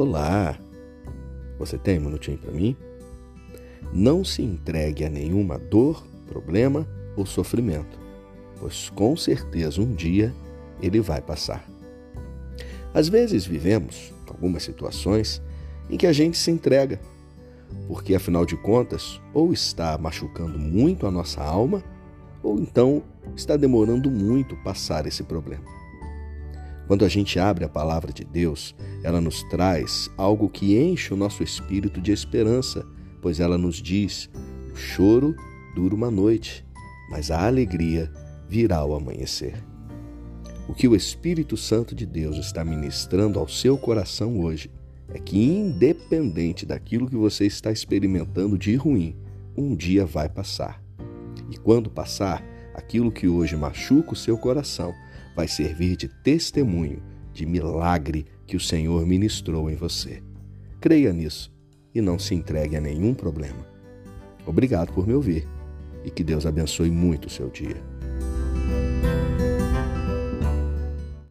Olá! Você tem um minutinho para mim? Não se entregue a nenhuma dor, problema ou sofrimento, pois com certeza um dia ele vai passar. Às vezes vivemos algumas situações em que a gente se entrega, porque afinal de contas, ou está machucando muito a nossa alma, ou então está demorando muito passar esse problema. Quando a gente abre a palavra de Deus, ela nos traz algo que enche o nosso espírito de esperança, pois ela nos diz: o choro dura uma noite, mas a alegria virá ao amanhecer. O que o Espírito Santo de Deus está ministrando ao seu coração hoje é que, independente daquilo que você está experimentando de ruim, um dia vai passar. E quando passar, aquilo que hoje machuca o seu coração vai servir de testemunho de milagre que o Senhor ministrou em você. Creia nisso e não se entregue a nenhum problema. Obrigado por me ouvir e que Deus abençoe muito o seu dia.